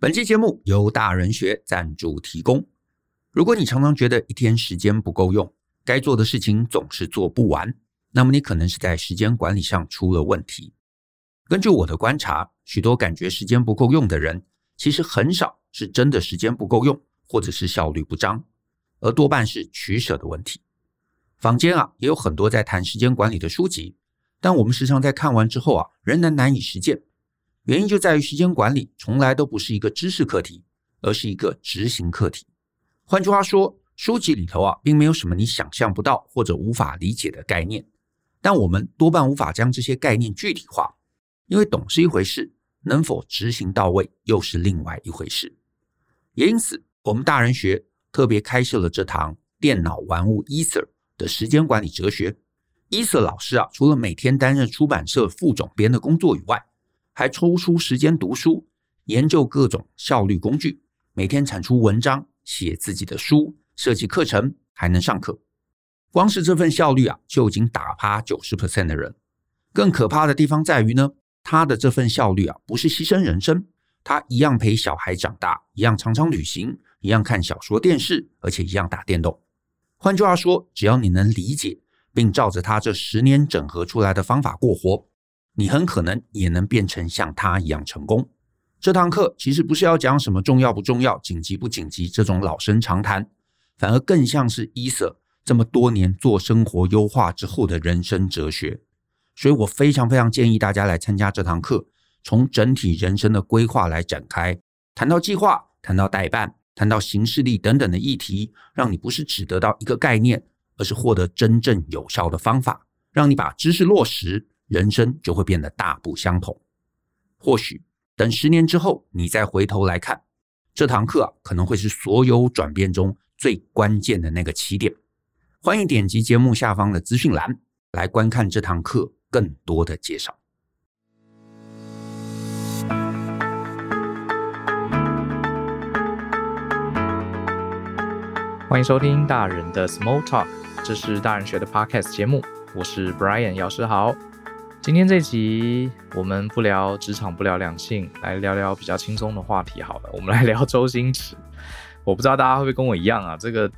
本期节目由大人学赞助提供。如果你常常觉得一天时间不够用，该做的事情总是做不完，那么你可能是在时间管理上出了问题。根据我的观察，许多感觉时间不够用的人，其实很少是真的时间不够用，或者是效率不彰，而多半是取舍的问题。坊间啊也有很多在谈时间管理的书籍，但我们时常在看完之后啊，仍然难以实践。原因就在于时间管理从来都不是一个知识课题，而是一个执行课题。换句话说，书籍里头啊，并没有什么你想象不到或者无法理解的概念，但我们多半无法将这些概念具体化，因为懂是一回事，能否执行到位又是另外一回事。也因此，我们大人学特别开设了这堂电脑玩物 Ether 的时间管理哲学。Ether 老师啊，除了每天担任出版社副总编的工作以外，还抽出时间读书，研究各种效率工具，每天产出文章，写自己的书。设计课程还能上课，光是这份效率啊，就已经打趴九十 percent 的人。更可怕的地方在于呢，他的这份效率啊，不是牺牲人生，他一样陪小孩长大，一样常常旅行，一样看小说电视，而且一样打电动。换句话说，只要你能理解，并照着他这十年整合出来的方法过活，你很可能也能变成像他一样成功。这堂课其实不是要讲什么重要不重要、紧急不紧急这种老生常谈。反而更像是伊瑟这么多年做生活优化之后的人生哲学，所以我非常非常建议大家来参加这堂课，从整体人生的规划来展开，谈到计划，谈到待办，谈到行事力等等的议题，让你不是只得到一个概念，而是获得真正有效的方法，让你把知识落实，人生就会变得大不相同。或许等十年之后，你再回头来看这堂课啊，可能会是所有转变中。最关键的那个起点，欢迎点击节目下方的资讯栏来观看这堂课更多的介绍。欢迎收听大人的 Small Talk，这是大人学的 Podcast 节目，我是 Brian 药师豪。今天这集我们不聊职场，不聊两性，来聊聊比较轻松的话题好了，我们来聊周星驰。我不知道大家会不会跟我一样啊？这个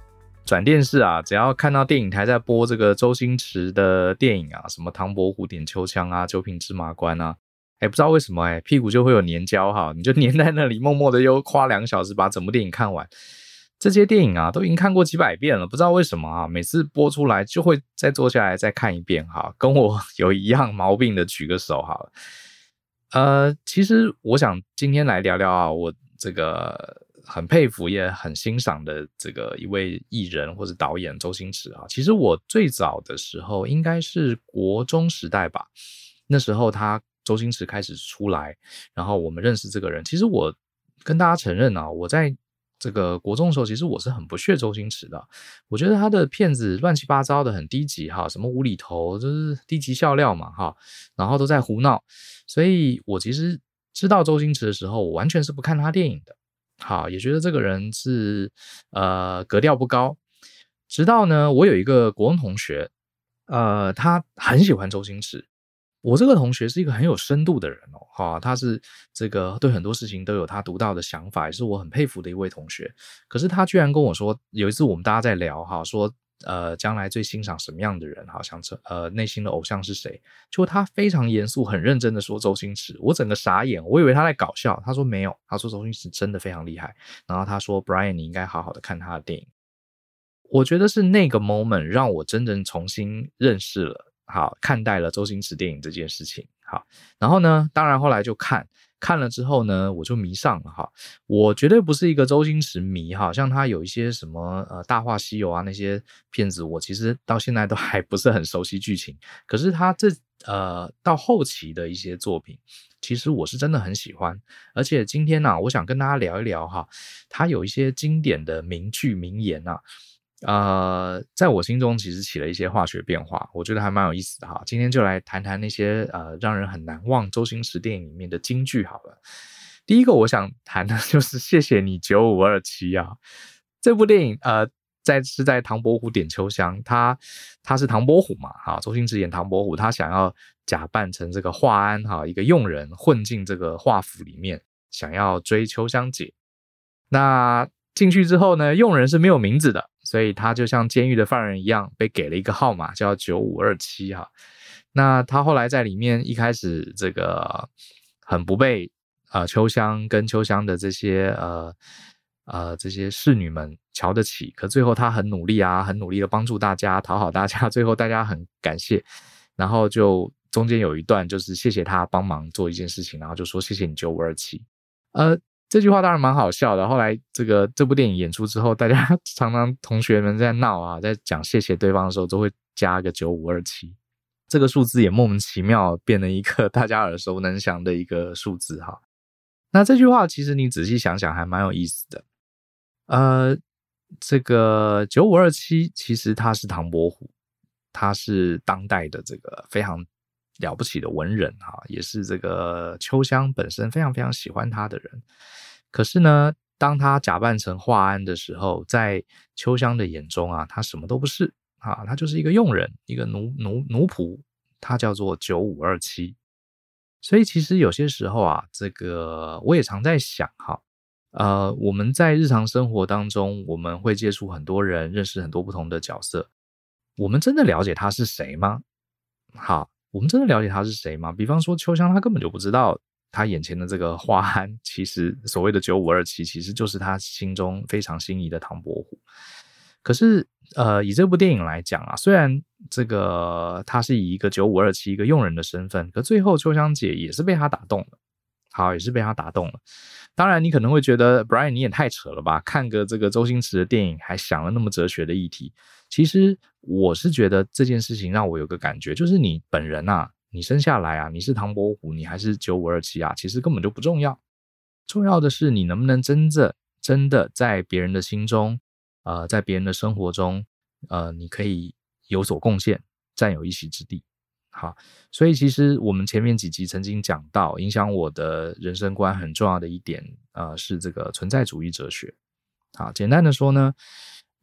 转电视啊，只要看到电影台在播这个周星驰的电影啊，什么《唐伯虎点秋香》啊，《九品芝麻官》啊，哎，不知道为什么哎，屁股就会有黏胶哈，你就粘在那里，默默的又花两个小时把整部电影看完。这些电影啊，都已经看过几百遍了，不知道为什么啊，每次播出来就会再坐下来再看一遍哈。跟我有一样毛病的举个手好了。呃，其实我想今天来聊聊啊，我这个。很佩服也很欣赏的这个一位艺人或者导演周星驰啊，其实我最早的时候应该是国中时代吧，那时候他周星驰开始出来，然后我们认识这个人。其实我跟大家承认啊，我在这个国中的时候，其实我是很不屑周星驰的，我觉得他的片子乱七八糟的，很低级哈，什么无厘头就是低级笑料嘛哈，然后都在胡闹，所以我其实知道周星驰的时候，我完全是不看他电影的。好，也觉得这个人是呃格调不高。直到呢，我有一个国中同学，呃，他很喜欢周星驰。我这个同学是一个很有深度的人哦，哈，他是这个对很多事情都有他独到的想法，也是我很佩服的一位同学。可是他居然跟我说，有一次我们大家在聊哈，说。呃，将来最欣赏什么样的人？好像这呃，内心的偶像是谁？就他非常严肃、很认真的说周星驰，我整个傻眼，我以为他在搞笑。他说没有，他说周星驰真的非常厉害。然后他说，Brian，你应该好好的看他的电影。我觉得是那个 moment 让我真正重新认识了，好，看待了周星驰电影这件事情。好，然后呢，当然后来就看。看了之后呢，我就迷上了哈。我绝对不是一个周星驰迷哈，像他有一些什么呃《大话西游》啊那些片子，我其实到现在都 还不是很熟悉剧情。可是他这呃到后期的一些作品，其实我是真的很喜欢。而且今天呢、我想跟大家聊一聊哈，他有一些经典的名句名言啊。呃，在我心中其实起了一些化学变化，我觉得还蛮有意思的哈。今天就来谈谈那些呃让人很难忘周星驰电影里面的金句好了。第一个我想谈的就是 谢谢你九五二七啊，这部电影呃在是在唐伯虎点秋香，他他是唐伯虎嘛哈，周星驰演唐伯虎，他想要假扮成这个华安哈一个佣人混进这个华府里面。想要追秋香姐。那进去之后呢，佣人是没有名字的，所以他就像监狱的犯人一样，被给了一个号码，叫九五二七哈。那他后来在里面一开始这个很不被呃秋香跟秋香的这些呃呃这些侍女们瞧得起，可最后他很努力啊，很努力的帮助大家，讨好大家，最后大家很感谢，然后就中间有一段就是谢谢他帮忙做一件事情，然后就说谢谢你九五二七，呃。这句话当然蛮好笑的。后来这个这部电影演出之后，大家 常常同学们在闹啊，在讲谢谢对方的时候，都会加个九五二七，这个数字也莫名其妙变了一个大家耳熟能详的一个数字哈。那这句话其实你仔细想想还蛮有意思的。呃，这个九五二七其实他是唐伯虎，他是当代的这个非常了不起的文人哈，也是这个秋香本身非常非常喜欢他的人。可是呢，当他假扮成华安的时候，在秋香的眼中啊，他什么都不是啊，他就是一个佣人，一个奴奴奴仆，他叫做九五二七。所以其实有些时候啊，这个我也常在想哈，呃，我们在日常生活当中，我们会接触很多人，认识很多不同的角色，我们真的了解他是谁吗？好。我们真的了解他是谁吗？比方说秋香，他根本就不知道他眼前的这个花安，其实所谓的九五二七，其实就是他心中非常心仪的唐伯虎。可是，呃，以这部电影来讲啊，虽然这个他是以一个九五二七一个佣人的身份，可最后秋香姐也是被他打动了。好，也是被他打动了。当然，你可能会觉得 Brian 你也太扯了吧？看个这个周星驰的电影，还想了那么哲学的议题。其实我是觉得这件事情让我有个感觉，就是你本人啊，你生下来啊，你是唐伯虎，你还是九五二七啊，其实根本就不重要。重要的是你能不能真正真的在别人的心中，呃，在别人的生活中，呃，你可以有所贡献，占有一席之地。好，所以其实我们前面几集曾经讲到，影响我的人生观很重要的一点，呃，是这个存在主义哲学。好，简单的说呢，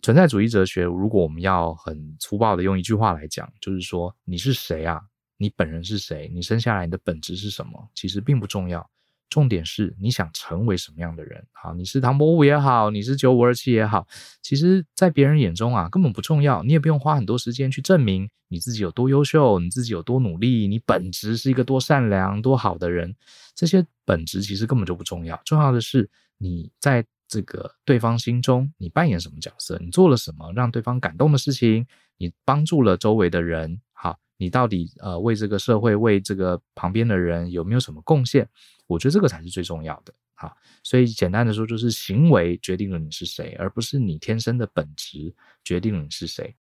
存在主义哲学，如果我们要很粗暴的用一句话来讲，就是说你是谁啊？你本人是谁？你生下来你的本质是什么？其实并不重要。重点是你想成为什么样的人？好，你是唐伯虎也好，你是九五二七也好，其实，在别人眼中啊，根本不重要。你也不用花很多时间去证明你自己有多优秀，你自己有多努力，你本质是一个多善良、多好的人。这些本质其实根本就不重要。重要的是你在这个对方心中，你扮演什么角色？你做了什么让对方感动的事情？你帮助了周围的人？你到底呃为这个社会、为这个旁边的人有没有什么贡献？我觉得这个才是最重要的，啊，所以简单的说，就是行为决定了你是谁，而不是你天生的本质决定了你是谁。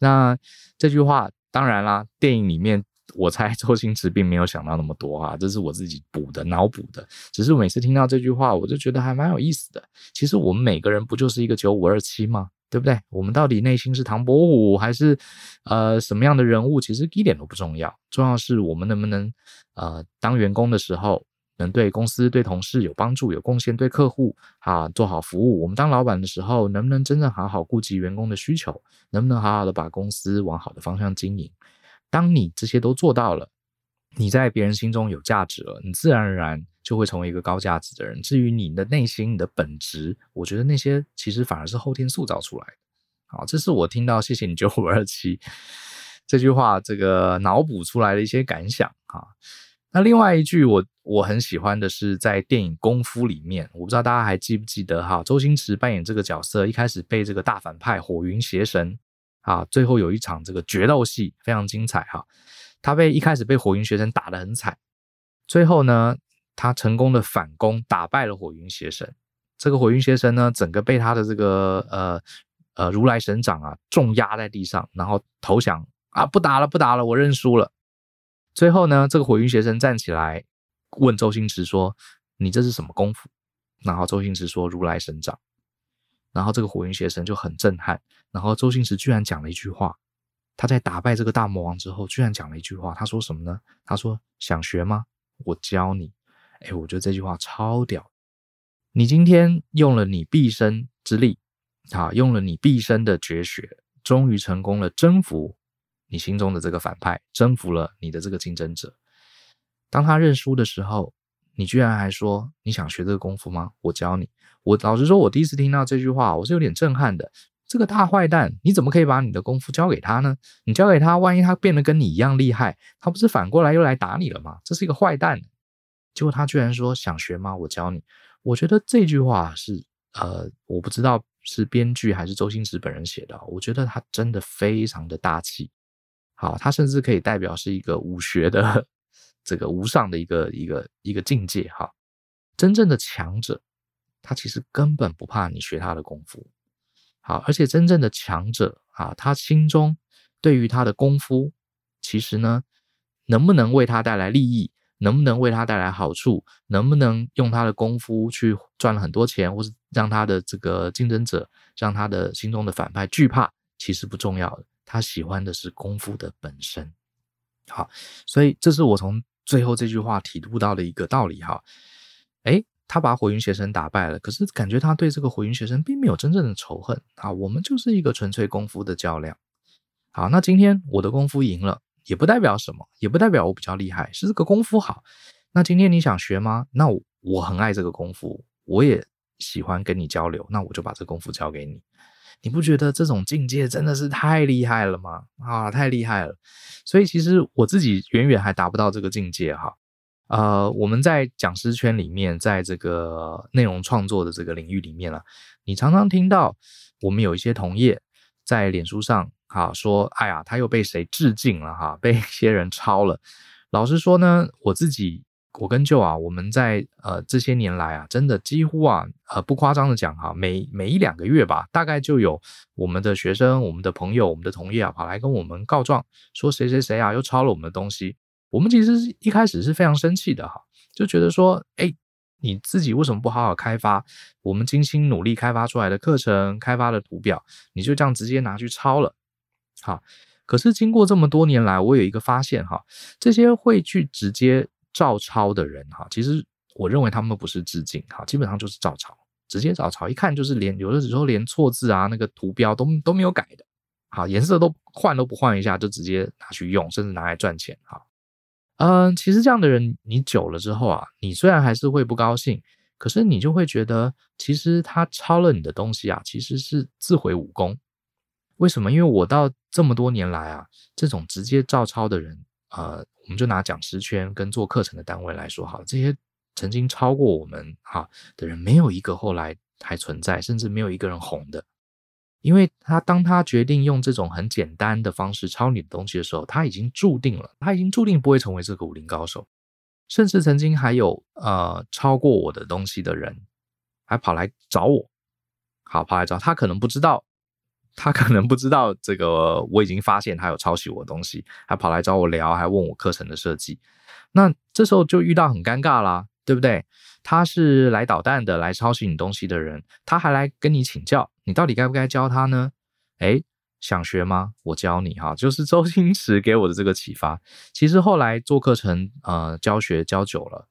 那这句话当然啦，电影里面我猜 周星驰并没有想到那么多啊，这是我自己补的、脑补的。只是每次听到这句话，我就觉得还蛮有意思的。其实我们每个人不就是一个九五二七吗？对不对？我们到底内心是唐伯虎还是呃什么样的人物？其实一点都不重要，重要是我们能不能呃当员工的时候。能对公司、对同事有帮助、有贡献，对客户啊做好服务。我们当老板的时候，能不能真正好好顾及员工的需求？能不能好好的把公司往好的方向经营？当你这些都做到了，你在别人心中有价值了，你自然而然就会成为一个高价值的人。至于你的内心、你的本质，我觉得那些其实反而是后天塑造出来的。好，这是我听到“谢谢你九五二七”这句话，这个脑补出来的一些感想啊。那另外一句我我很喜欢的是在电影《功夫》里面，我不知道大家还记不记得哈，周星驰扮演这个角色，一开始被这个大反派火云邪神啊，最后有一场这个决斗戏非常精彩哈，他被一开始被火云邪神打得很惨，最后呢，他成功的反攻打败了火云邪神，这个火云邪神呢，整个被他的这个呃呃如来神掌啊重压在地上，然后投降啊，不打了不打了，我认输了。最后呢，这个火云邪神站起来问周星驰说：“你这是什么功夫？”然后周星驰说：“如来神掌。”然后这个火云邪神就很震撼。然后周星驰居然讲了一句话：他在打败这个大魔王之后，居然讲了一句话。他说什么呢？他说：“想学吗？我教你。”哎，我觉得这句话超屌。你今天用了你毕生之力，啊，用了你毕生的绝学，终于成功了，征服。你心中的这个反派征服了你的这个竞争者，当他认输的时候，你居然还说你想学这个功夫吗？我教你。我老实说，我第一次听到这句话，我是有点震撼的。这个大坏蛋，你怎么可以把你的功夫教给他呢？你教给他，万一他变得跟你一样厉害，他不是反过来又来打你了吗？这是一个坏蛋。结果他居然说想学吗？我教你。我觉得这句话是呃，我不知道是编剧还是周星驰本人写的。我觉得他真的非常的大气。好，他甚至可以代表是一个武学的这个无上的一个一个一个境界。哈，真正的强者，他其实根本不怕你学他的功夫。好，而且真正的强者啊，他心中对于他的功夫，其实呢，能不能为他带来利益，能不能为他带来好处，能不能用他的功夫去赚了很多钱，或是让他的这个竞争者，让他的心中的反派惧怕，其实不重要的。他喜欢的是功夫的本身。好，所以这是我从最后这句话体悟到的一个道理哈。诶他把火云邪神打败了，可是感觉他对这个火云邪神并没有真正的仇恨啊。我们就是一个纯粹功夫的较量。好，那今天我的功夫赢了，也不代表什么，也不代表我比较厉害，是这个功夫好。那今天你想学吗？那我，很爱这个功夫，我也喜欢跟你交流，那我就把这功夫教给你。你不觉得这种境界真的是太厉害了吗？啊，太厉害了。所以其实我自己远远还达不到这个境界哈。呃，我们在讲师圈里面，在这个内容创作的这个领域里面啊，你常常听到我们有一些同业在脸书上哈说，哎呀，他又被谁致敬了哈，被一些人抄了。老实说呢，我自己我跟舅啊，我们在呃这些年来啊，真的几乎啊，呃不夸张的讲哈，每每一两个月吧，大概就有我们的学生、我们的朋友、我们的同业啊，跑来跟我们告状，说谁谁谁啊又抄了我们的东西。我们其实一开始是非常生气的哈，就觉得说，哎，你自己为什么不好好开发我们精心努力开发出来的课程、开发的图表，你就这样直接拿去抄了？好，可是经过这么多年来，我有一个发现哈，这些会去直接照抄的人哈，其实我认为他们不是致敬哈，基本上就是照抄，直接照抄，一看就是连有的时候连错字啊，那个图标都都没有改的，好，颜色都换都不换一下就直接拿去用，甚至拿来赚钱哈。嗯，其实这样的人，你久了之后啊，你虽然还是会不高兴，可是你就会觉得，其实他抄了你的东西啊，其实是自毁武功。为什么？因为我到这么多年来啊，这种直接照抄的人，呃，我们就拿讲师圈跟做课程的单位来说，好，这些曾经抄过我们哈的人，没有一个后来还存在，甚至没有一个人红的。因为他当他决定用这种很简单的方式抄你的东西的时候，他已经注定了，他已经注定不会成为这个武林高手。甚至曾经还有呃抄过我的东西的人，还跑来找我，好，跑来找他，可能不知道，他可能不知道这个我已经发现他有抄袭我的东西，还跑来找我聊，还问我课程的设计。那这时候就遇到很尴尬啦，对不对？他是来捣蛋的，来抄袭你东西的人，他还来跟你请教。你到底该不该教他呢？诶，想学吗？我教你哈，就是周星驰给我的这个启发。其实后来做课程，呃，教学教久了，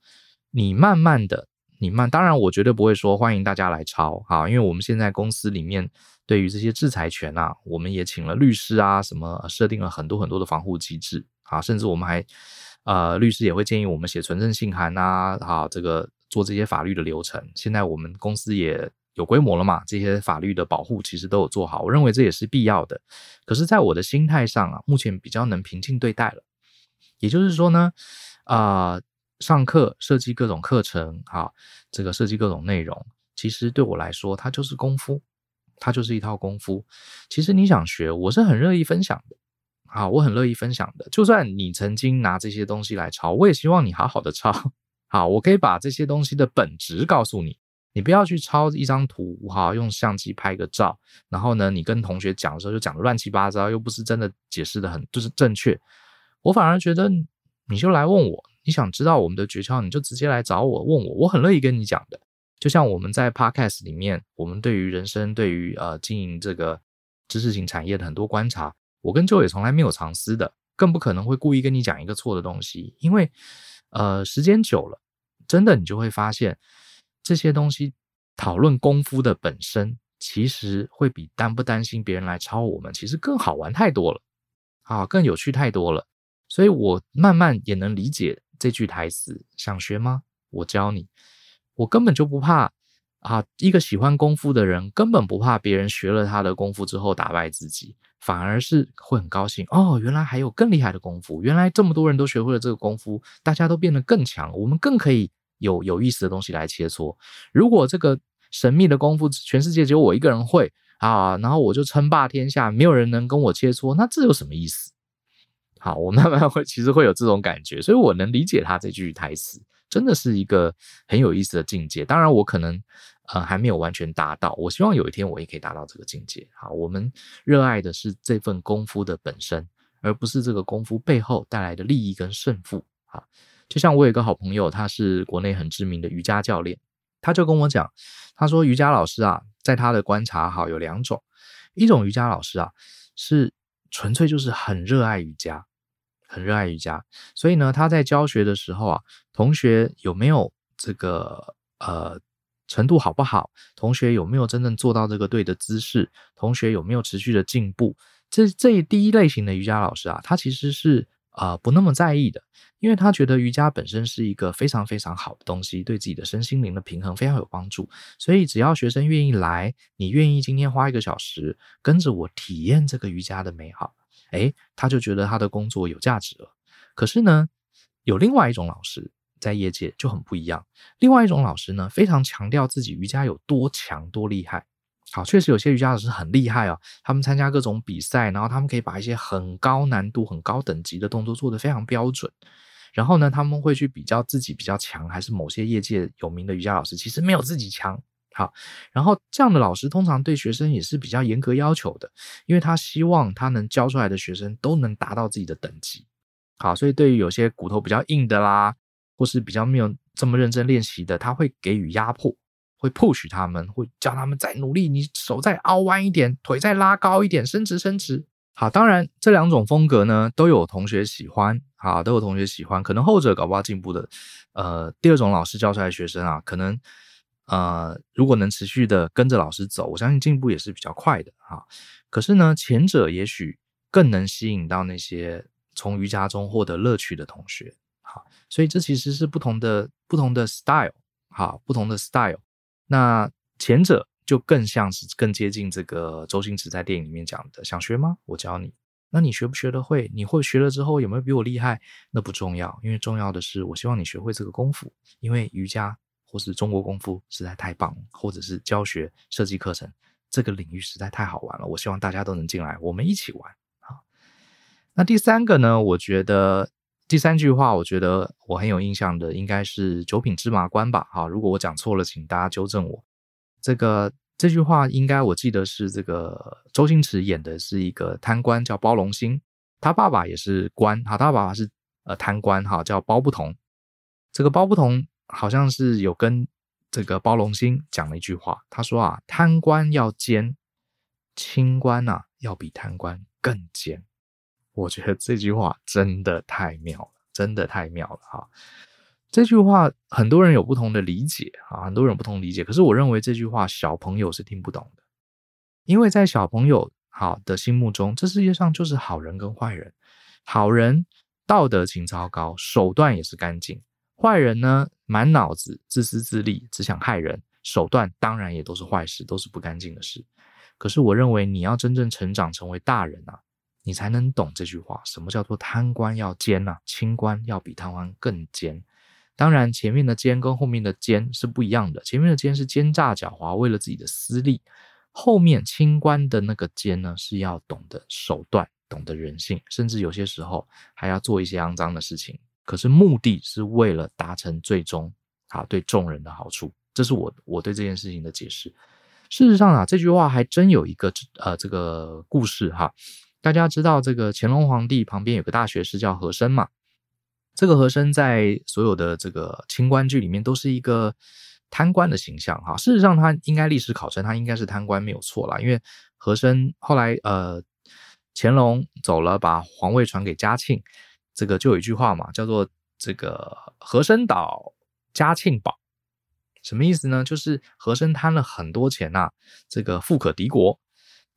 你慢慢的，你慢，当然我绝对不会说欢迎大家来抄哈，因为我们现在公司里面对于这些制裁权啊，我们也请了律师啊，什么设定了很多很多的防护机制啊，甚至我们还，呃，律师也会建议我们写存证信函呐，啊，这个做这些法律的流程。现在我们公司也。有规模了嘛？这些法律的保护其实都有做好，我认为这也是必要的。可是，在我的心态上啊，目前比较能平静对待了。也就是说呢，啊、上课设计各种课程，啊，这个设计各种内容，其实对我来说，它就是功夫，它就是一套功夫。其实你想学，我是很乐意分享的，啊，我很乐意分享的。就算你曾经拿这些东西来抄，我也希望你好好的抄，好，我可以把这些东西的本质告诉你。你不要去抄一张图哈，用相机拍个照，然后呢，你跟同学讲的时候就讲的乱七八糟，又不是真的解释的很就是正确。我反而觉得你就来问我，你想知道我们的诀窍，你就直接来找我问我，我很乐意跟你讲的。就像我们在 Podcast 里面，我们对于人生、对于呃经营这个知识型产业的很多观察，我跟 Joe 也从来没有藏私的，更不可能会故意跟你讲一个错的东西，因为呃时间久了，真的你就会发现。这些东西讨论功夫的本身，其实会比担不担心别人来抄我们，其实更好玩太多了，啊，更有趣太多了。所以我慢慢也能理解这句台词：想学吗？我教你。我根本就不怕啊！一个喜欢功夫的人，根本不怕别人学了他的功夫之后打败自己，反而是会很高兴哦。原来还有更厉害的功夫，原来这么多人都学会了这个功夫，大家都变得更强，我们更可以有有意思的东西来切磋。如果这个神秘的功夫全世界只有我一个人会啊，然后我就称霸天下，没有人能跟我切磋，那这有什么意思？好，我慢慢会其实会有这种感觉，所以我能理解他这句台词，真的是一个很有意思的境界。当然，我可能呃还没有完全达到，我希望有一天我也可以达到这个境界。好，我们热爱的是这份功夫的本身，而不是这个功夫背后带来的利益跟胜负。好，就像我有一个好朋友，他是国内很知名的瑜伽教练，他就跟我讲，他说瑜伽老师啊，在他的观察哈有两种，一种瑜伽老师啊是纯粹就是很热爱瑜伽。很热爱瑜伽，所以呢，他在教学的时候啊，同学有没有这个呃程度好不好？同学有没有真正做到这个对的姿势？同学有没有持续的进步？这这第一类型的瑜伽老师啊，他其实是呃不那么在意的，因为他觉得瑜伽本身是一个非常非常好的东西，对自己的身心灵的平衡非常有帮助。所以只要学生愿意来，你愿意今天花一个小时跟着我体验这个瑜伽的美好。诶，他就觉得他的工作有价值了。可是呢，有另外一种老师在业界就很不一样。另外一种老师呢，非常强调自己瑜伽有多强、多厉害。好，确实有些瑜伽老师很厉害哦，他们参加各种比赛，然后他们可以把一些很高难度、很高等级的动作做得非常标准。然后呢，他们会去比较自己比较强，还是某些业界有名的瑜伽老师其实没有自己强。好，然后这样的老师通常对学生也是比较严格要求的，因为他希望他能教出来的学生都能达到自己的等级。好，所以对于有些骨头比较硬的啦，或是比较没有这么认真练习的，他会给予压迫，会 push 他们，会叫他们再努力，你手再凹弯一点，腿再拉高一点，伸直伸直。好，当然这两种风格呢都有同学喜欢，啊，都有同学喜欢，可能后者搞不好进步的，呃，第二种老师教出来的学生啊，可能。呃，如果能持续的跟着老师走，我相信进步也是比较快的哈。可是呢，前者也许更能吸引到那些从瑜伽中获得乐趣的同学，好，所以这其实是不同的不同的 style，好，不同的 style。那前者就更像是更接近这个周星驰在电影里面讲的，想学吗？我教你。那你学不学得会？你会学了之后有没有比我厉害？那不重要，因为重要的是我希望你学会这个功夫，因为瑜伽。或是中国功夫实在太棒，或者是教学设计课程这个领域实在太好玩了。我希望大家都能进来，我们一起玩。好，那第三个呢？我觉得第三句话，我觉得我很有印象的，应该是九品芝麻官吧。哈，如果我讲错了，请大家纠正我。这个这句话应该我记得是这个周星驰演的是一个贪官叫包龙星，他爸爸也是官，哈，他爸爸是呃贪官，哈，叫包不同。这个包不同。好像是有跟这个包龙星讲了一句话，他说啊，贪官要奸，清官啊要比贪官更奸。我觉得这句话真的太妙了，真的太妙了哈。这句话很多人有不同的理解啊，很多人不同理解。可是我认为这句话小朋友是听不懂的，因为在小朋友好的心目中，这世界上就是好人跟坏人，好人道德情操高，手段也是干净。坏人呢，满脑子自私自利，只想害人，手段当然也都是坏事，都是不干净的事。可是我认为，你要真正成长成为大人啊，你才能懂这句话：什么叫做贪官要奸啊？清官要比贪官更奸。当然，前面的奸跟后面的奸是不一样的。前面的奸是奸诈狡猾，为了自己的私利；后面清官的那个奸呢，是要懂得手段，懂得人性，甚至有些时候还要做一些肮脏的事情。可是目的是为了达成最终啊对众人的好处，这是我我对这件事情的解释。事实上啊，这句话还真有一个呃这个故事哈。大家知道这个乾隆皇帝旁边有个大学士叫和珅嘛？这个和珅在所有的这个清官剧里面都是一个贪官的形象哈。事实上，他应该历史考证，他应该是贪官没有错啦，因为和珅后来呃乾隆走了，把皇位传给嘉庆。这个就有一句话嘛，叫做“这个和珅倒，嘉庆保”，什么意思呢？就是和珅贪了很多钱呐、这个富可敌国。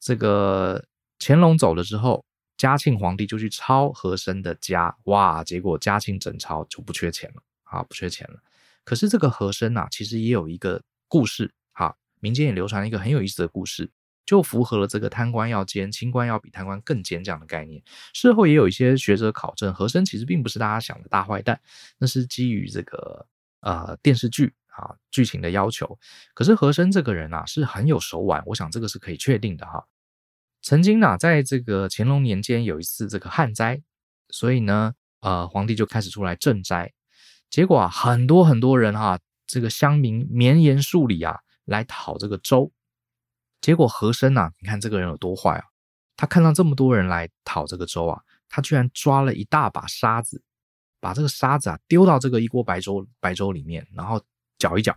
这个乾隆走了之后，嘉庆皇帝就去抄和珅的家，哇，结果嘉庆整朝就不缺钱了啊，不缺钱了。可是这个和珅呐，其实也有一个故事，哈，民间也流传一个很有意思的故事，就符合了这个贪官要奸，清官要比贪官更奸这样的概念。事后也有一些学者考证，和珅其实并不是大家想的大坏蛋，那是基于这个呃电视剧啊剧情的要求。可是和珅这个人啊是很有手腕，我想这个是可以确定的哈。曾经呢，在这个乾隆年间有一次这个旱灾，所以呢，呃，皇帝就开始出来赈灾，结果啊，很多很多人哈、啊，这个乡民绵延数里啊，来讨这个粥，结果和珅呐，你看这个人有多坏啊，他看到这么多人来讨这个粥啊，他居然抓了一大把沙子，把这个沙子啊丢到这个一锅白粥白粥里面，然后搅一搅，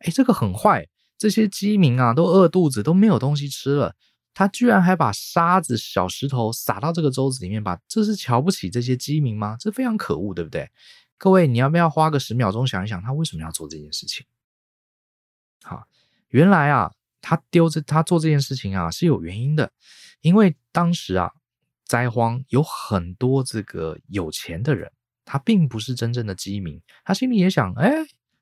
哎，这个很坏，这些饥民啊都饿肚子，都没有东西吃了。他居然还把沙子、小石头撒到这个粥子里面吧，这是瞧不起这些饥民吗？这非常可恶，对不对？各位，你要不要花个十秒钟想一想，他为什么要做这件事情？好，原来啊，他丢这他做这件事情啊是有原因的，因为当时啊灾荒有很多这个有钱的人，他并不是真正的饥民，他心里也想，哎，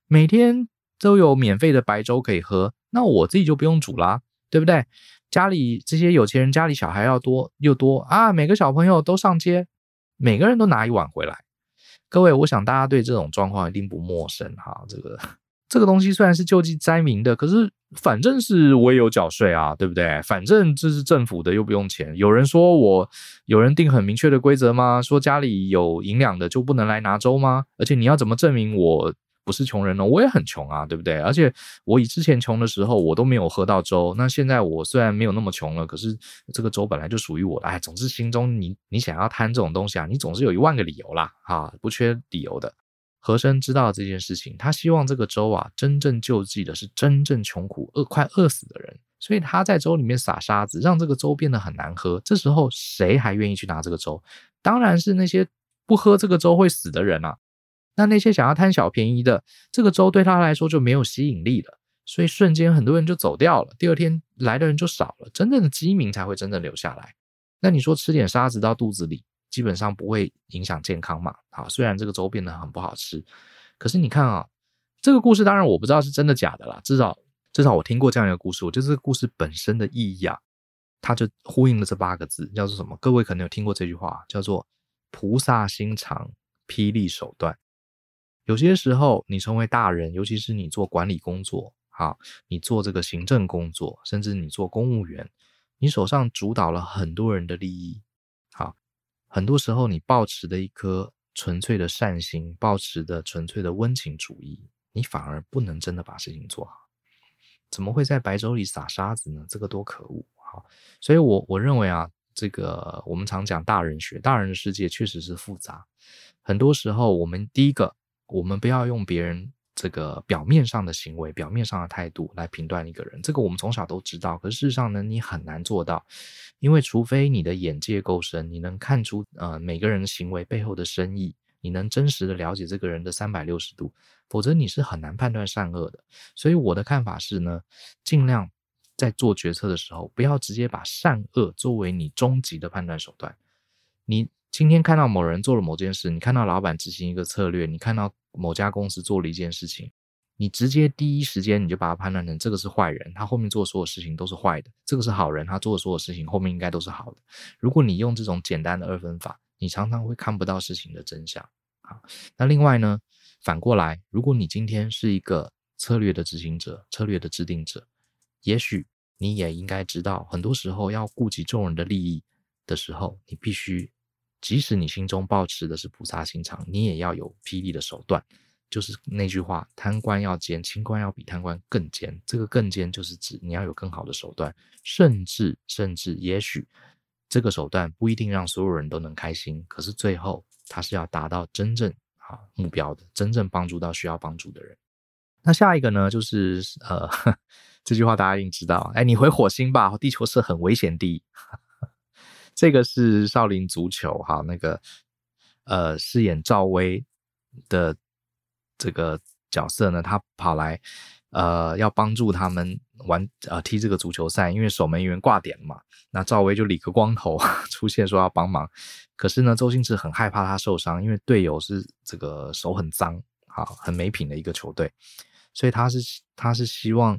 每天都有免费的白粥可以喝，那我自己就不用煮啦，对不对？家里这些有钱人家里小孩要多又多啊，每个小朋友都上街，每个人都拿一碗回来。各位，我想大家对这种状况一定不陌生哈。这个这个东西虽然是救济灾民的，可是反正是我也有缴税啊，对不对？反正这是政府的，又不用钱。有人说我有人定很明确的规则吗？说家里有银两的就不能来拿粥吗？而且你要怎么证明我？不是穷人呢，我也很穷啊，对不对？而且我以之前穷的时候，我都没有喝到粥。那现在我虽然没有那么穷了，可是这个粥本来就属于我的。哎，总之心中你你想要贪这种东西啊，你总是有一万个理由啦，哈，不缺理由的。和珅知道这件事情，他希望这个粥啊，真正救济的是真正穷苦饿快饿死的人，所以他在粥里面撒沙子，让这个粥变得很难喝。这时候谁还愿意去拿这个粥？当然是那些不喝这个粥会死的人啊。那那些想要贪小便宜的，这个粥对他来说就没有吸引力了，所以瞬间很多人就走掉了。第二天来的人就少了，真正的饥民才会真正留下来。那你说吃点沙子到肚子里，基本上不会影响健康嘛？好，虽然这个粥变得很不好吃，可是你看啊，这个故事当然我不知道是真的假的啦，至少至少我听过这样一个故事，我觉得这个故事本身的意义啊，它就呼应了这八个字，叫做什么？各位可能有听过这句话，叫做“菩萨心肠，霹雳手段”。有些时候，你成为大人，尤其是你做管理工作，好，你做这个行政工作，甚至你做公务员，你手上主导了很多人的利益，好，很多时候你抱持的一颗纯粹的善心，抱持的纯粹的温情主义，你反而不能真的把事情做好，怎么会在白粥里撒沙子呢？这个多可恶！好，所以我我认为啊，这个我们常讲大人学，大人的世界确实是复杂，很多时候我们第一个。我们不要用别人这个表面上的行为、表面上的态度来评断一个人，这个我们从小都知道。可是事实上呢，你很难做到，因为除非你的眼界够深，你能看出呃每个人的行为背后的深意，你能真实的了解这个人的三百六十度，否则你是很难判断善恶的。所以我的看法是呢，尽量在做决策的时候，不要直接把善恶作为你终极的判断手段，你。今天看到某人做了某件事，你看到老板执行一个策略，你看到某家公司做了一件事情，你直接第一时间你就把它判断成这个是坏人，他后面做所有事情都是坏的；这个是好人，他做的所有事情后面应该都是好的。如果你用这种简单的二分法，你常常会看不到事情的真相。好，那另外呢，反过来，如果你今天是一个策略的执行者、策略的制定者，也许你也应该知道，很多时候要顾及众人的利益的时候，你必须。即使你心中抱持的是菩萨心肠，你也要有霹雳的手段。就是那句话：贪官要奸，清官要比贪官更奸。这个更奸，就是指你要有更好的手段，甚至甚至，也许这个手段不一定让所有人都能开心，可是最后它是要达到真正啊目标的，真正帮助到需要帮助的人。那下一个呢，就是呃，这句话大家一定知道。哎，你回火星吧，地球是很危险的。这个是少林足球哈，那个呃饰演赵薇的这个角色呢，他跑来呃要帮助他们玩呃踢这个足球赛，因为守门员挂点嘛，那赵薇就理个光头 出现说要帮忙，可是呢，周星驰很害怕他受伤，因为队友是这个手很脏好，很没品的一个球队，所以他是他是希望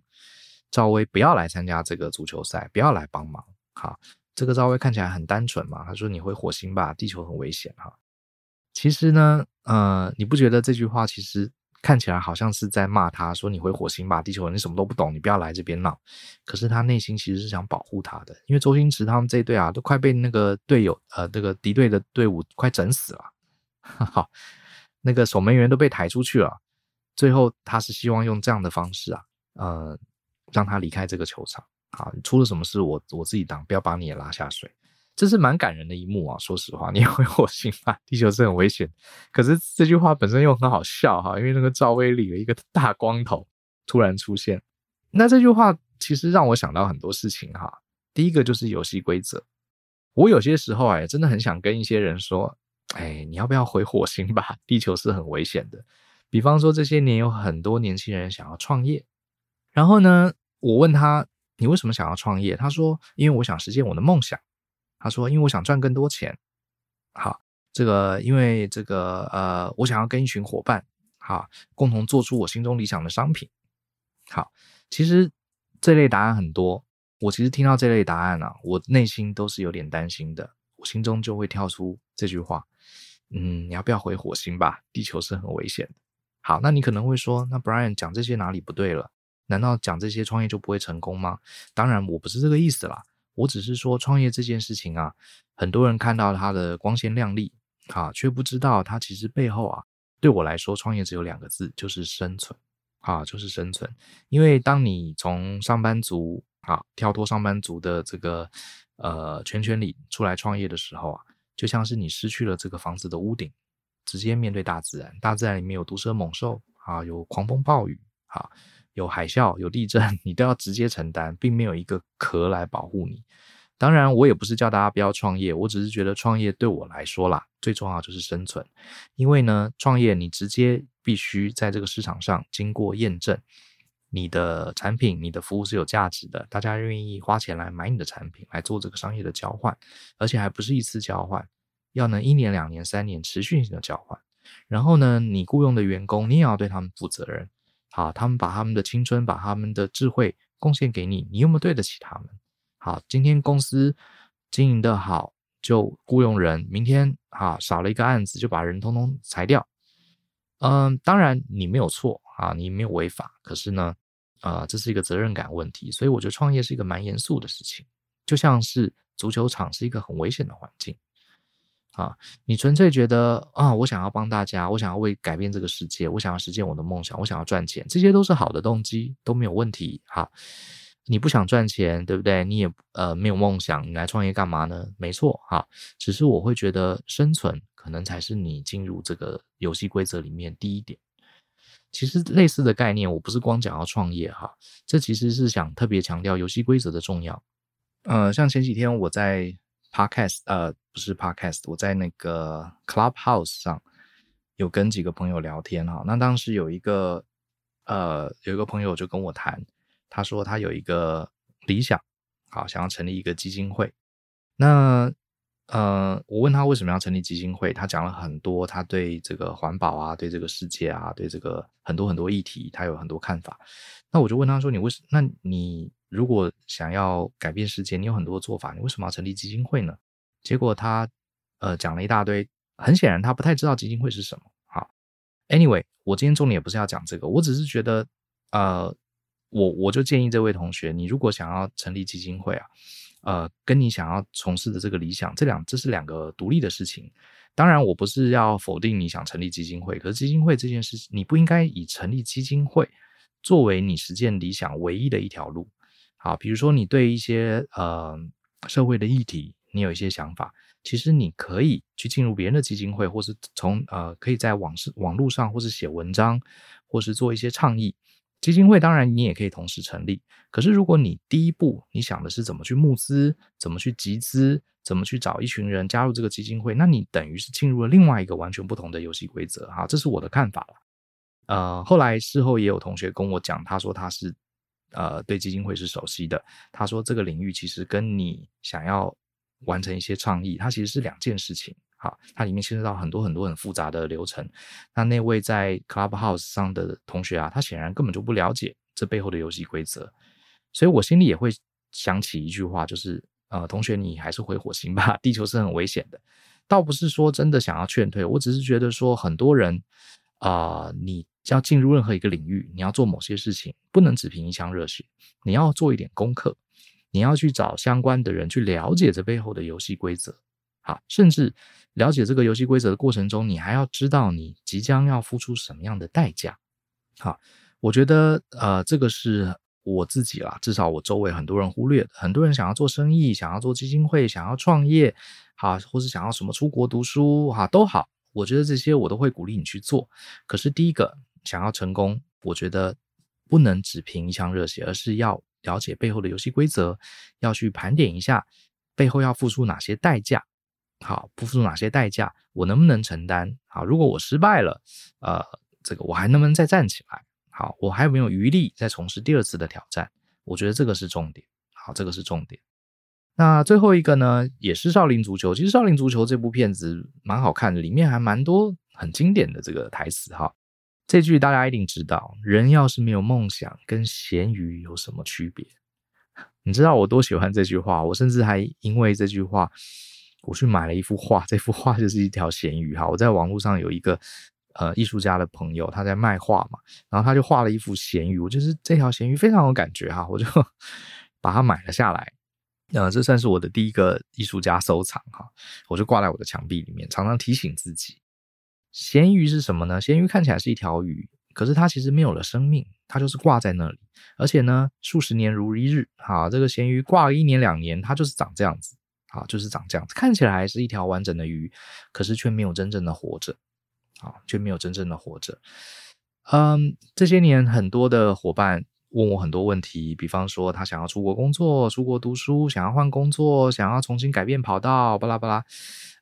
赵薇不要来参加这个足球赛，不要来帮忙。好，这个赵薇看起来很单纯嘛，他说你回火星吧，地球很危险哈。其实呢，呃，你不觉得这句话其实？看起来好像是在骂他，说你回火星吧，地球人你什么都不懂，你不要来这边闹。可是他内心其实是想保护他的，因为周星驰他们这一队啊，都快被那个队友呃，这个敌对的队伍快整死了。好，那个守门员都被抬出去了。最后他是希望用这样的方式啊，呃，让他离开这个球场。好，出了什么事我我自己挡，不要把你也拉下水。这是蛮感人的一幕啊！说实话，你回火星吧，地球是很危险。可是这句话本身又很好笑哈，因为那个赵薇理了一个大光头突然出现。那这句话其实让我想到很多事情哈。第一个就是游戏规则。我有些时候哎，真的很想跟一些人说，哎，你要不要回火星吧？地球是很危险的。比方说这些年有很多年轻人想要创业，然后呢，我问他，你为什么想要创业？他说，因为我想实现我的梦想。他说：“因为我想赚更多钱，好，这个因为这个呃，我想要跟一群伙伴，好，共同做出我心中理想的商品。好，其实这类答案很多。我其实听到这类答案啊，我内心都是有点担心的。我心中就会跳出这句话：嗯，你要不要回火星吧？地球是很危险的。好，那你可能会说，那 Brian 讲这些哪里不对了？难道讲这些创业就不会成功吗？当然，我不是这个意思啦。”我只是说创业这件事情啊，很多人看到它的光鲜亮丽，啊，却不知道它其实背后啊，对我来说，创业只有两个字，就是生存，啊，就是生存。因为当你从上班族啊跳脱上班族的这个呃圈圈里出来创业的时候啊，就像是你失去了这个房子的屋顶，直接面对大自然，大自然里面有毒蛇猛兽啊，有狂风暴雨啊。有海啸、有地震，你都要直接承担，并没有一个壳来保护你。当然，我也不是叫大家不要创业，我只是觉得创业对我来说啦，最重要就是生存。因为呢，创业你直接必须在这个市场上经过验证，你的产品、你的服务是有价值的，大家愿意花钱来买你的产品，来做这个商业的交换，而且还不是一次交换，要能一年、两年、三年持续性的交换。然后呢，你雇佣的员工，你也要对他们负责任。好，他们把他们的青春、把他们的智慧贡献给你，你有没有对得起他们？好，今天公司经营的好，就雇佣人；明天啊，少了一个案子，就把人通通裁掉。嗯，当然你没有错啊，你没有违法，可是呢，啊，这是一个责任感问题，所以我觉得创业是一个蛮严肃的事情，就像是足球场是一个很危险的环境。啊，你纯粹觉得啊，我想要帮大家，我想要为改变这个世界，我想要实现我的梦想，我想要赚钱，这些都是好的动机，都没有问题。哈，你不想赚钱，对不对？你也呃没有梦想，你来创业干嘛呢？没错，哈，只是我会觉得生存可能才是你进入这个游戏规则里面第一点。其实类似的概念，我不是光讲要创业哈，这其实是想特别强调游戏规则的重要。呃，像前几天我在。Podcast，呃，不是 Podcast，我在那个 Clubhouse 上有跟几个朋友聊天哈。那当时有一个，呃，有一个朋友就跟我谈，他说他有一个理想，好，想要成立一个基金会。那，呃，我问他为什么要成立基金会，他讲了很多，他对这个环保啊，对这个世界啊，对这个很多很多议题，他有很多看法。那我就问他说：“你为什？那你？”如果想要改变世界，你有很多做法，你为什么要成立基金会呢？结果他呃讲了一大堆，很显然他不太知道基金会是什么。好，Anyway，我今天重点也不是要讲这个，我只是觉得呃，我我就建议这位同学，你如果想要成立基金会啊，呃，跟你想要从事的这个理想，这两这是两个独立的事情。当然，我不是要否定你想成立基金会，可是基金会这件事，你不应该以成立基金会作为你实践理想唯一的一条路。好，比如说你对一些呃社会的议题，你有一些想法，其实你可以去进入别人的基金会，或是从呃可以在网上网络上，或是写文章，或是做一些倡议。基金会当然你也可以同时成立，可是如果你第一步你想的是怎么去募资，怎么去集资，怎么去找一群人加入这个基金会，那你等于是进入了另外一个完全不同的游戏规则。哈，这是我的看法了。呃，后来事后也有同学跟我讲，他说他是。呃，对基金会是熟悉的。他说，这个领域其实跟你想要完成一些创意，它其实是两件事情。好，它里面牵涉到很多很多很复杂的流程。那那位在 Clubhouse 上的同学啊，他显然根本就不了解这背后的游戏规则，所以我心里也会想起一句话，就是呃，同学你还是回火星吧，地球是很危险的。倒不是说真的想要劝退，我只是觉得说很多人啊、你要进入任何一个领域，你要做某些事情，不能只凭一腔热血，你要做一点功课，你要去找相关的人去了解这背后的游戏规则。好，甚至了解这个游戏规则的过程中，你还要知道你即将要付出什么样的代价。好，我觉得呃，这个是我自己啦，至少我周围很多人忽略的。很多人想要做生意，想要做基金会，想要创业，好，或是想要什么出国读书，哈，都好。我觉得这些我都会鼓励你去做。可是第一个想要成功，我觉得不能只凭一腔热血，而是要了解背后的游戏规则，要去盘点一下背后要付出哪些代价。好，付出哪些代价？我能不能承担？好，如果我失败了，呃，这个我还能不能再站起来？好，我还有没有余力再从事第二次的挑战？我觉得这个是重点。好，这个是重点。那最后一个呢，也是《少林足球》。其实《少林足球》这部片子蛮好看的，里面还蛮多很经典的这个台词哈。这句大家一定知道：人要是没有梦想，跟咸鱼有什么区别？你知道我多喜欢这句话，我甚至还因为这句话。我去买了一幅画，这幅画就是一条咸鱼哈。我在网络上有一个呃艺术家的朋友，他在卖画嘛，然后他就画了一幅咸鱼，我就是这条咸鱼非常有感觉哈，我就 把它买了下来。呃，这算是我的第一个艺术家收藏哈，我就挂在我的墙壁里面，常常提醒自己。咸鱼是什么呢？咸鱼看起来是一条鱼，可是它其实没有了生命，它就是挂在那里，而且呢，数十年如一日，哈，这个咸鱼挂了一年两年，它就是长这样子。啊，就是长这样子，看起来是一条完整的鱼，可是却没有真正的活着，啊，却没有真正的活着。嗯，这些年很多的伙伴问我很多问题，比方说他想要出国工作、出国读书，想要换工作，想要重新改变跑道，巴拉巴拉。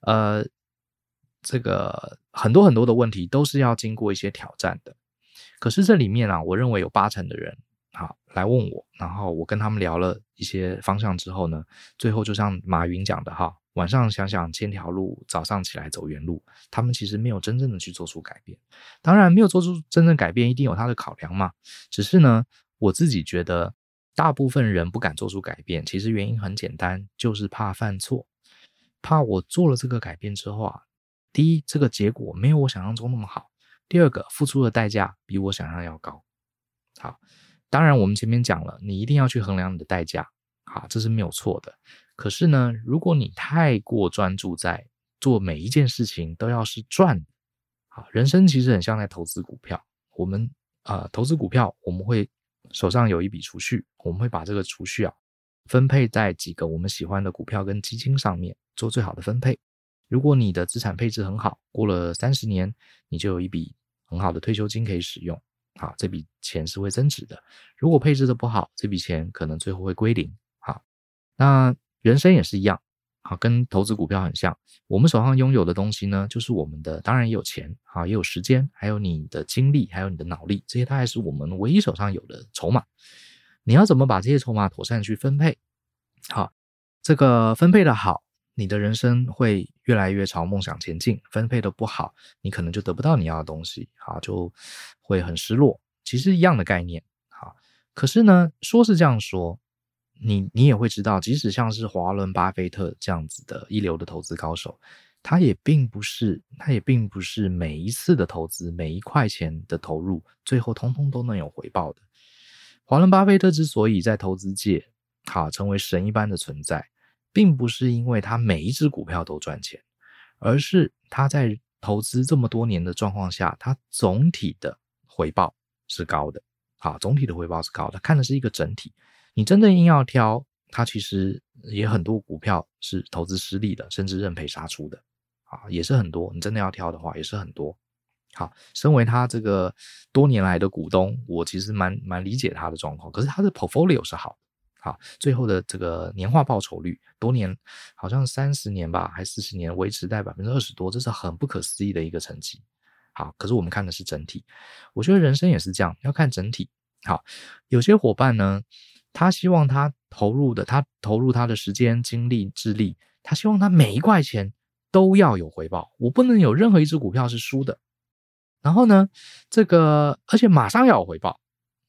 呃，这个很多很多的问题都是要经过一些挑战的。可是这里面啊，我认为有八成的人。好，来问我，然后我跟他们聊了一些方向之后呢，最后就像马云讲的哈，晚上想想千条路，早上起来走原路。他们其实没有真正的去做出改变，当然没有做出真正改变，一定有他的考量嘛。只是呢，我自己觉得，大部分人不敢做出改变，其实原因很简单，就是怕犯错，怕我做了这个改变之后啊，第一，这个结果没有我想象中那么好；第二个，付出的代价比我想象要高。好。当然，我们前面讲了，你一定要去衡量你的代价，好，这是没有错的。可是呢，如果你太过专注在做每一件事情都要是赚，好，人生其实很像在投资股票。我们啊、投资股票，我们会手上有一笔储蓄，我们会把这个储蓄啊分配在几个我们喜欢的股票跟基金上面做最好的分配。如果你的资产配置很好，过了三十年，你就有一笔很好的退休金可以使用。好，这笔钱是会增值的。如果配置的不好，这笔钱可能最后会归零。好，那人生也是一样，好，跟投资股票很像。我们手上拥有的东西呢，就是我们的，当然也有钱，好，也有时间，还有你的精力，还有你的脑力，这些大概是我们唯一手上有的筹码。你要怎么把这些筹码妥善去分配？好，这个分配的好。你的人生会越来越朝梦想前进，分配的不好，你可能就得不到你要的东西，好，就会很失落。其实一样的概念，好，可是呢，说是这样说，你你也会知道，即使像是华伦巴菲特这样子的一流的投资高手，他也并不是，他也并不是每一次的投资，每一块钱的投入，最后通通都能有回报的。华伦巴菲特之所以在投资界，好，成为神一般的存在。并不是因为他每一只股票都赚钱，而是他在投资这么多年的状况下，他总体的回报是高的。啊，总体的回报是高的，看的是一个整体。你真正硬要挑，他其实也很多股票是投资失利的，甚至认赔杀出的。啊，也是很多。你真的要挑的话，也是很多。好，身为他这个多年来的股东，我其实蛮蛮理解他的状况。可是他的 portfolio 是好。好，最后的这个年化报酬率，多年好像三十年吧，还四十年，维持在百分之二十多，这是很不可思议的一个成绩。好，可是我们看的是整体，我觉得人生也是这样，要看整体。好，有些伙伴呢，他希望他投入的，他投入他的时间、精力、智力，他希望他每一块钱都要有回报，我不能有任何一只股票是输的。然后呢，这个而且马上要有回报，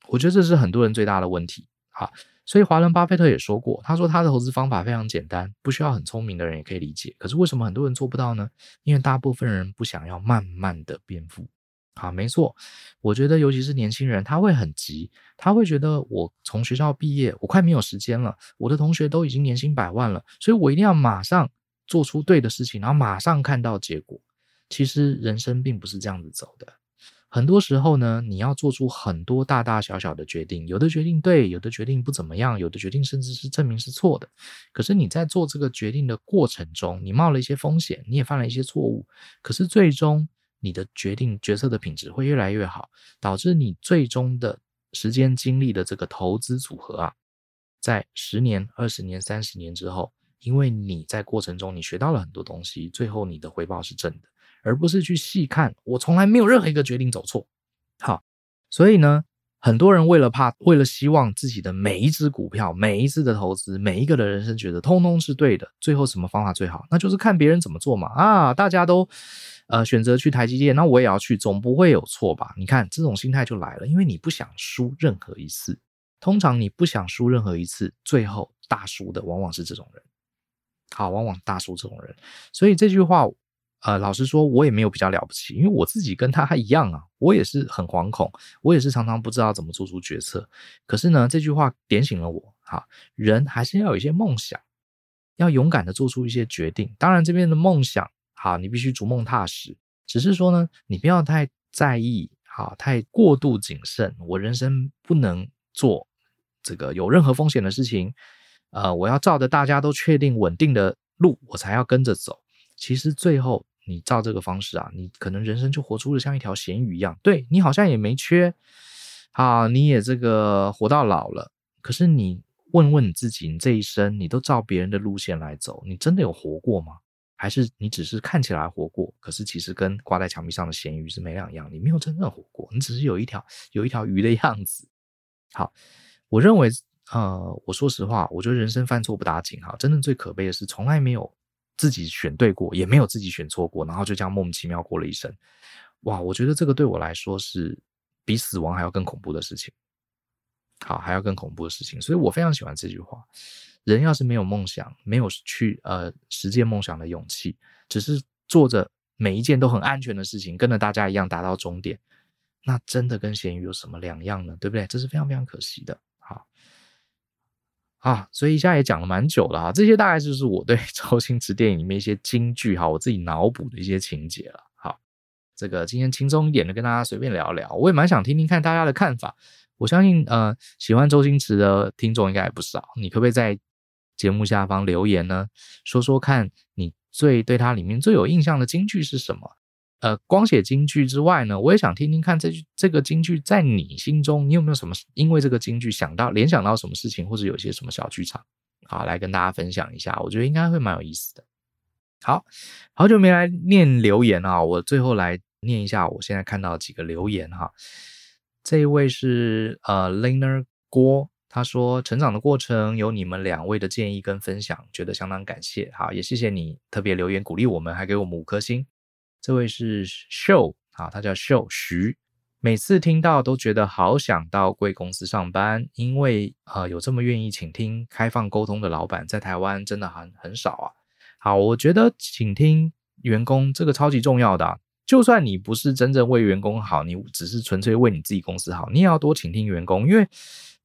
我觉得这是很多人最大的问题。好，所以华伦巴菲特也说过，他说他的投资方法非常简单，不需要很聪明的人也可以理解。可是为什么很多人做不到呢？因为大部分人不想要慢慢的变富。好，没错，我觉得尤其是年轻人，他会很急，他会觉得我从学校毕业，我快没有时间了，我的同学都已经年薪百万了，所以我一定要马上做出对的事情，然后马上看到结果。其实人生并不是这样子走的，很多时候呢，你要做出很多大大小小的决定，有的决定对，有的决定不怎么样，有的决定甚至是证明是错的。可是你在做这个决定的过程中，你冒了一些风险，你也犯了一些错误，可是最终。你的决定决策的品质会越来越好，导致你最终的时间精力的这个投资组合啊，在十年、二十年、三十年之后，因为你在过程中你学到了很多东西，最后你的回报是正的，而不是去细看我从来没有任何一个决定走错。好，所以呢。很多人为了怕，为了希望自己的每一只股票、每一次的投资、每一个的人生觉得通通是对的，最后什么方法最好？那就是看别人怎么做嘛！啊，大家都呃选择去台积电，那我也要去，总不会有错吧？你看这种心态就来了，因为你不想输任何一次。通常你不想输任何一次，最后大输的往往是这种人。好，往往大输这种人。所以这句话。呃，老实说，我也没有比较了不起，因为我自己跟他一样啊，我也是很惶恐，我也是常常不知道怎么做出决策。可是呢，这句话点醒了我，哈，人还是要有一些梦想，要勇敢的做出一些决定。当然，这边的梦想，好，你必须逐梦踏实。只是说呢，你不要太在意，好，太过度谨慎。我人生不能做这个有任何风险的事情，呃，我要照着大家都确定稳定的路，我才要跟着走。其实最后你照这个方式啊，你可能人生就活出了像一条咸鱼一样。对，你好像也没缺，啊，你也这个活到老了。可是你问问你自己，你这一生你都照别人的路线来走，你真的有活过吗？还是你只是看起来活过，可是其实跟挂在墙壁上的咸鱼是没两样，你没有真正活过，你只是有一条有一条鱼的样子。好，我认为，呃，我说实话，我觉得人生犯错不打紧哈，真正最可悲的是从来没有。自己选对过，也没有自己选错过，然后就这样莫名其妙过了一生。哇，我觉得这个对我来说是比死亡还要更恐怖的事情。好，还要更恐怖的事情，所以我非常喜欢这句话：人要是没有梦想，没有去呃实践梦想的勇气，只是做着每一件都很安全的事情，跟着大家一样达到终点，那真的跟咸鱼有什么两样呢？对不对？这是非常非常可惜的。啊，所以一下也讲了蛮久了哈，这些大概就是我对 周星驰电影里面一些金句哈，我自己脑补的一些情节了。好，这个今天轻松一点的跟大家随便聊聊，我也蛮想听听看大家的看法。我相信呃，喜欢周星驰的听众应该也不少，你可不可以在节目下方留言呢？说说看你最对他里面最有印象的金句是什么？呃，光写京剧之外呢，我也想听听看这句这个京剧在你心中，你有没有什么因为这个京剧想到联想到什么事情，或者有些什么小剧场，好，来跟大家分享一下，我觉得应该会蛮有意思的。好，好久没来念留言啊，我最后来念一下我现在看到几个留言哈。这一位是呃 Liner 郭，他说成长的过程有你们两位的建议跟分享，觉得相当感谢。好，也谢谢你特别留言鼓励我们，还给我们五颗星。这位是秀啊，他叫秀徐，每次听到都觉得好想到贵公司上班，因为呃有这么愿意倾听、开放沟通的老板，在台湾真的很很少啊。好，我觉得倾听员工这个超级重要的，就算你不是真正为员工好，你只是纯粹为你自己公司好，你也要多倾听员工，因为。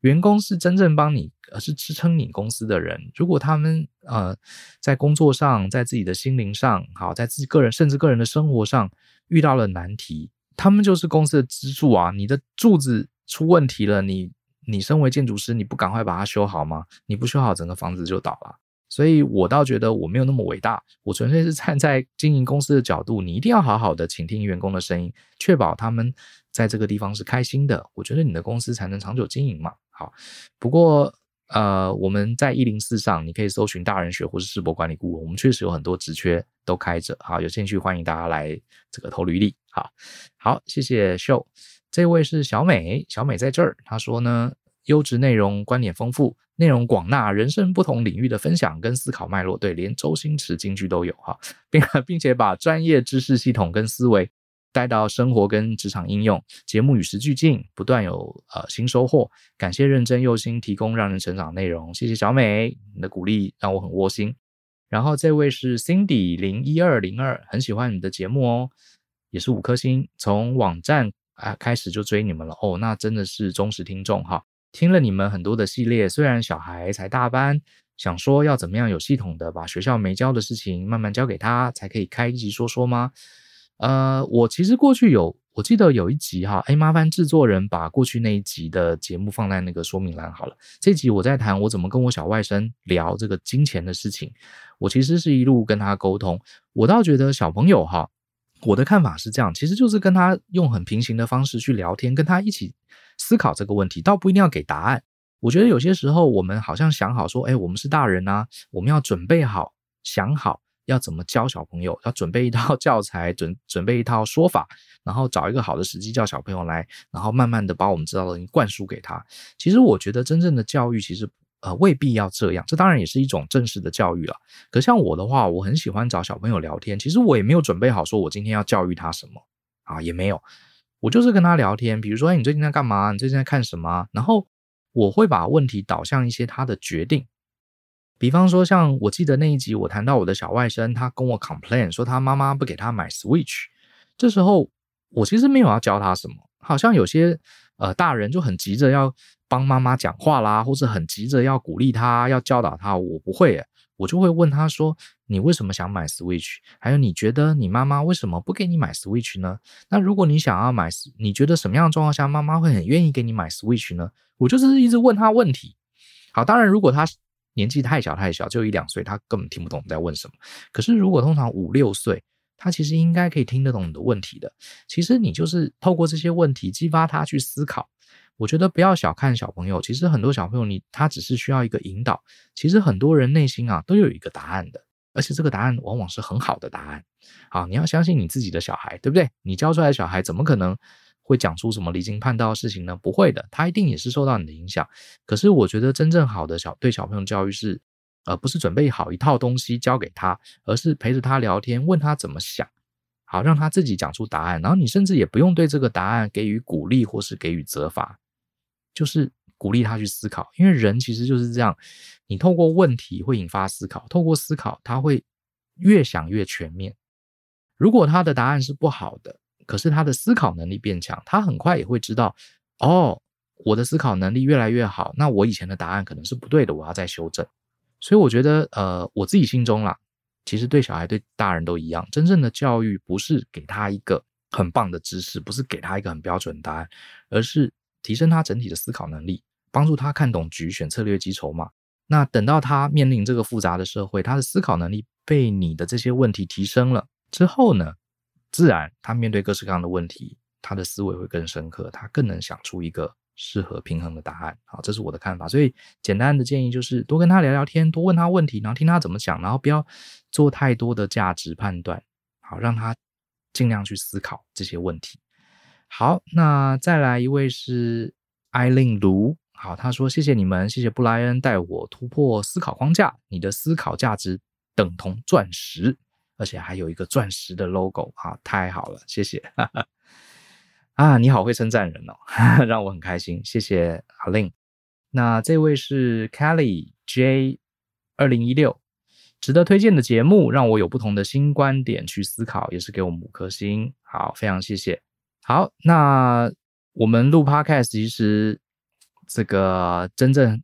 员工是真正帮你，而是支撑你公司的人。如果他们呃在工作上，在自己的心灵上，好，在自己个人甚至个人的生活上遇到了难题，他们就是公司的支柱啊！你的柱子出问题了，你你身为建筑师，你不赶快把它修好吗？你不修好，整个房子就倒了。所以我倒觉得我没有那么伟大，我纯粹是站在经营公司的角度，你一定要好好的倾听员工的声音，确保他们在这个地方是开心的。我觉得你的公司才能长久经营嘛。好，不过呃，我们在一零四上，你可以搜寻大人学或是世博管理顾问，我们确实有很多职缺都开着。好，有兴趣欢迎大家来这个投履历。好，好，谢谢秀。这位是小美，小美在这儿，她说呢，优质内容，观点丰富，内容广纳，人生不同领域的分享跟思考脉络，对，连周星驰京剧都有哈，并并且把专业知识系统跟思维带到生活跟职场应用，节目与时俱进，不断有呃新收获。感谢认真用心提供让人成长内容，谢谢小美，你的鼓励让我很窝心。然后这位是 Cindy 零一二零二，很喜欢你的节目哦，也是五颗星，从网站啊开始就追你们了哦，那真的是忠实听众哈。听了你们很多的系列，虽然小孩才大班，想说要怎么样有系统的把学校没教的事情慢慢教给他，才可以开一集说说吗？呃，我其实过去有，我记得有一集哈，哎，麻烦制作人把过去那一集的节目放在那个说明栏好了。这集我在谈我怎么跟我小外甥聊这个金钱的事情，我其实是一路跟他沟通。我倒觉得小朋友哈，我的看法是这样，其实就是跟他用很平行的方式去聊天，跟他一起思考这个问题，倒不一定要给答案。我觉得有些时候我们好像想好说，哎，我们是大人啊，我们要准备好，想好。要怎么教小朋友？要准备一套 教材，准准备一套说法，然后找一个好的时机叫小朋友来，然后慢慢的把我们知道的东西灌输给他。其实我觉得真正的教育其实呃未必要这样，这当然也是一种正式的教育了。可像我的话，我很喜欢找小朋友聊天，其实我也没有准备好说我今天要教育他什么啊，也没有，我就是跟他聊天。比如说，哎，你最近在干嘛？你最近在看什么？然后我会把问题导向一些他的决定。比方说，像我记得那一集，我谈到我的小外甥，他跟我 complain 说他妈妈不给他买 Switch。这时候我其实没有要教他什么，好像有些呃大人就很急着要帮妈妈讲话啦，或者很急着要鼓励他，要教导他。我不会耶，我就会问他说：“你为什么想买 Switch？还有你觉得你妈妈为什么不给你买 Switch 呢？那如果你想要买，你觉得什么样的状况下妈妈会很愿意给你买 Switch 呢？”我就是一直问他问题。好，当然如果他。年纪太小太小，就一两岁，他根本听不懂你在问什么。可是如果通常五六岁，他其实应该可以听得懂你的问题的。其实你就是透过这些问题激发他去思考。我觉得不要小看小朋友，其实很多小朋友你他只是需要一个引导。其实很多人内心啊都有一个答案的，而且这个答案往往是很好的答案。好，你要相信你自己的小孩，对不对？你教出来的小孩怎么可能？会讲出什么离经叛道的事情呢？不会的，他一定也是受到你的影响。可是我觉得真正好的小对小朋友教育是，呃，不是准备好一套东西教给他，而是陪着他聊天，问他怎么想，好让他自己讲出答案。然后你甚至也不用对这个答案给予鼓励或是给予责罚，就是鼓励他去思考。因为人其实就是这样，你透过问题会引发思考，透过思考他会越想越全面。如果他的答案是不好的，可是他的思考能力变强，他很快也会知道，哦，我的思考能力越来越好，那我以前的答案可能是不对的，我要再修正。所以我觉得，呃，我自己心中啦，其实对小孩对大人都一样，真正的教育不是给他一个很棒的知识，不是给他一个很标准的答案，而是提升他整体的思考能力，帮助他看懂局，选策略，积筹码。那等到他面临这个复杂的社会，他的思考能力被你的这些问题提升了之后呢，自然，他面对各式各样的问题，他的思维会更深刻，他更能想出一个适合平衡的答案。好，这是我的看法。所以，简单的建议就是多跟他聊聊天，多问他问题，然后听他怎么讲，然后不要做太多的价值判断。好，让他尽量去思考这些问题。好，那再来一位是艾令卢。好，他说：“谢谢你们，谢谢布莱恩带我突破思考框架，你的思考价值等同钻石。”而且还有一个钻石的 logo 啊，太好了，谢谢啊，你好会称赞人哦，让我很开心，谢谢阿令。那这位是 Kelly J 二零一六，值得推荐的节目，让我有不同的新观点去思考，也是给我们五颗星，好，非常谢谢。好，那我们录 Podcast 其实这个真正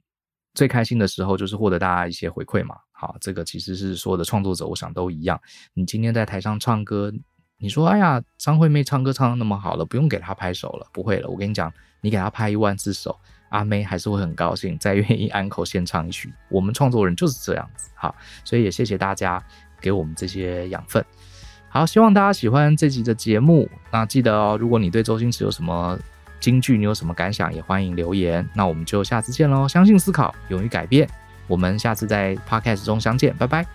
最开心的时候，就是获得大家一些回馈嘛。好，这个其实是所有的创作者，我想都一样。你今天在台上唱歌，你说：“哎呀，张惠妹唱歌唱得那么好了，不用给她拍手了。”不会了，我跟你讲，你给她拍一万次手，阿妹还是会很高兴，再愿意安可献唱一曲。我们创作人就是这样子。好，所以也谢谢大家给我们这些养分。好，希望大家喜欢这集的节目。那记得哦，如果你对周星驰有什么京剧，你有什么感想，也欢迎留言。那我们就下次见喽！相信思考，勇于改变。我们下次在 Podcast 中相见，拜拜。